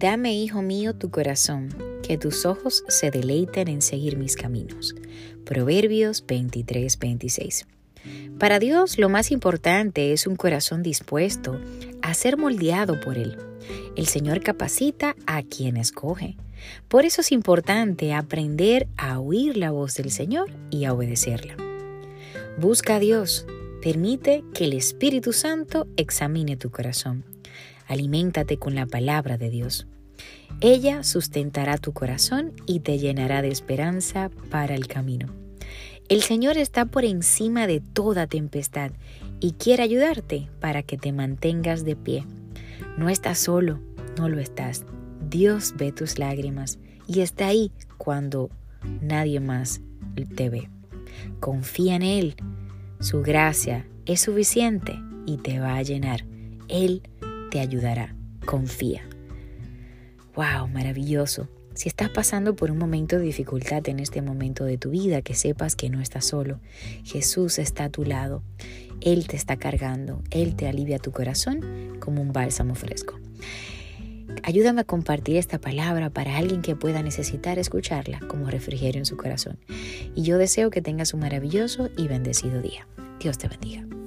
Dame, hijo mío, tu corazón, que tus ojos se deleiten en seguir mis caminos. Proverbios 23, 26. Para Dios lo más importante es un corazón dispuesto a ser moldeado por Él. El Señor capacita a quien escoge. Por eso es importante aprender a oír la voz del Señor y a obedecerla. Busca a Dios. Permite que el Espíritu Santo examine tu corazón. Aliméntate con la palabra de Dios. Ella sustentará tu corazón y te llenará de esperanza para el camino. El Señor está por encima de toda tempestad y quiere ayudarte para que te mantengas de pie. No estás solo, no lo estás. Dios ve tus lágrimas y está ahí cuando nadie más te ve. Confía en Él. Su gracia es suficiente y te va a llenar. Él te ayudará. Confía. ¡Wow! Maravilloso. Si estás pasando por un momento de dificultad en este momento de tu vida, que sepas que no estás solo. Jesús está a tu lado. Él te está cargando. Él te alivia tu corazón como un bálsamo fresco. Ayúdame a compartir esta palabra para alguien que pueda necesitar escucharla como refrigerio en su corazón. Y yo deseo que tengas un maravilloso y bendecido día. Dios te bendiga.